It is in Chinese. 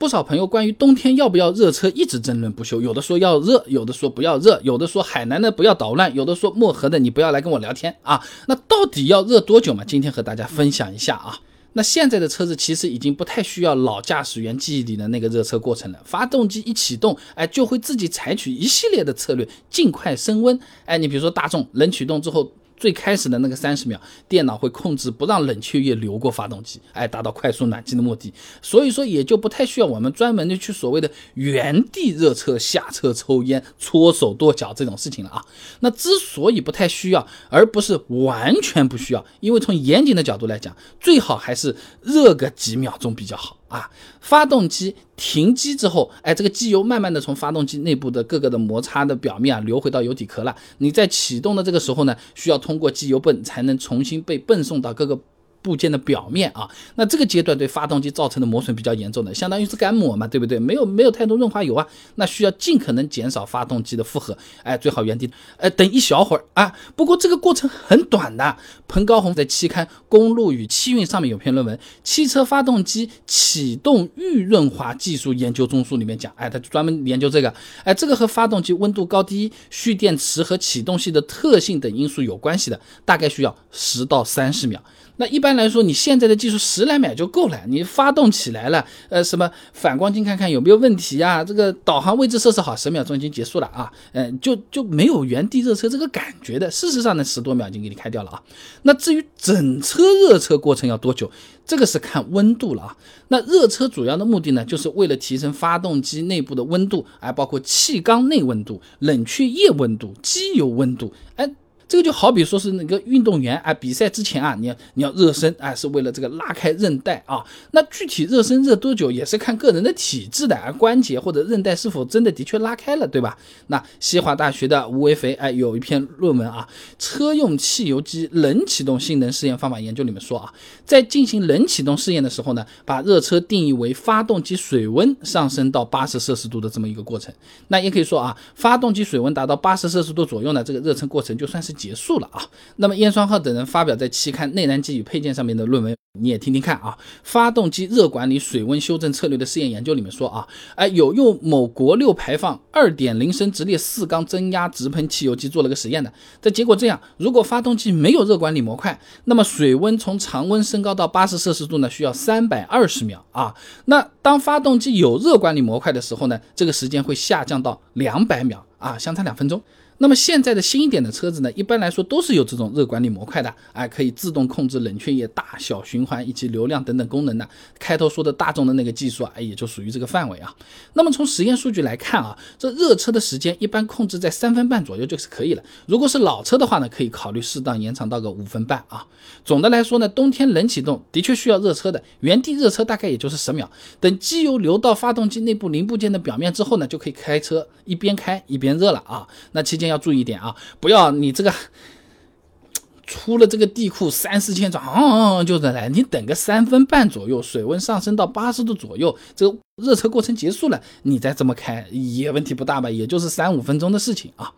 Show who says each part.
Speaker 1: 不少朋友关于冬天要不要热车一直争论不休，有的说要热，有的说不要热，有的说海南的不要捣乱，有的说漠河的你不要来跟我聊天啊。那到底要热多久嘛？今天和大家分享一下啊。那现在的车子其实已经不太需要老驾驶员记忆里的那个热车过程了，发动机一启动，哎，就会自己采取一系列的策略，尽快升温。哎，你比如说大众冷启动之后。最开始的那个三十秒，电脑会控制不让冷却液流过发动机，哎，达到快速暖机的目的。所以说也就不太需要我们专门的去所谓的原地热车、下车抽烟、搓手跺脚这种事情了啊。那之所以不太需要，而不是完全不需要，因为从严谨的角度来讲，最好还是热个几秒钟比较好。啊，发动机停机之后，哎，这个机油慢慢的从发动机内部的各个的摩擦的表面啊流回到油底壳了。你在启动的这个时候呢，需要通过机油泵才能重新被泵送到各个。部件的表面啊，那这个阶段对发动机造成的磨损比较严重的，相当于是干抹嘛，对不对？没有没有太多润滑油啊，那需要尽可能减少发动机的负荷，哎，最好原地，哎，等一小会儿啊。不过这个过程很短的。彭高红在期刊《公路与汽运》上面有篇论文《汽车发动机启动预润滑技术研究中枢》里面讲，哎，他专门研究这个，哎，这个和发动机温度高低、蓄电池和启动器的特性等因素有关系的，大概需要十到三十秒。那一般来说，你现在的技术十来秒就够了。你发动起来了，呃，什么反光镜看看有没有问题啊？这个导航位置设置好，十秒钟已经结束了啊。嗯，就就没有原地热车这个感觉的。事实上呢，十多秒已经给你开掉了啊。那至于整车热车过程要多久，这个是看温度了啊。那热车主要的目的呢，就是为了提升发动机内部的温度，哎，包括气缸内温度、冷却液温度、机油温度，哎。这个就好比说是那个运动员啊，比赛之前啊，你要你要热身啊，是为了这个拉开韧带啊。那具体热身热多久，也是看个人的体质的啊，关节或者韧带是否真的的确拉开了，对吧？那西华大学的吴为肥哎有一篇论文啊，车用汽油机冷启动性能试验方法研究里面说啊，在进行冷启动试验的时候呢，把热车定义为发动机水温上升到八十摄氏度的这么一个过程。那也可以说啊，发动机水温达到八十摄氏度左右呢，这个热车过程就算是。结束了啊！那么燕双鹤等人发表在期刊《内燃机与配件》上面的论文，你也听听看啊。发动机热管理水温修正策略的试验研究里面说啊，哎，有用某国六排放二点零升直列四缸增压直喷汽油机做了个实验的。这结果这样，如果发动机没有热管理模块，那么水温从常温升高到八十摄氏度呢，需要三百二十秒啊。那当发动机有热管理模块的时候呢，这个时间会下降到两百秒啊，相差两分钟。那么现在的新一点的车子呢，一般来说都是有这种热管理模块的，哎，可以自动控制冷却液大小循环以及流量等等功能的。开头说的大众的那个技术啊，哎，也就属于这个范围啊。那么从实验数据来看啊，这热车的时间一般控制在三分半左右就是可以了。如果是老车的话呢，可以考虑适当延长到个五分半啊。总的来说呢，冬天冷启动的确需要热车的，原地热车大概也就是十秒。等机油流到发动机内部零部件的表面之后呢，就可以开车，一边开一边天热了啊。那期间。要注意一点啊，不要你这个出了这个地库三四千转，嗯，就这来，你等个三分半左右，水温上升到八十度左右，这个热车过程结束了，你再这么开也问题不大吧？也就是三五分钟的事情啊。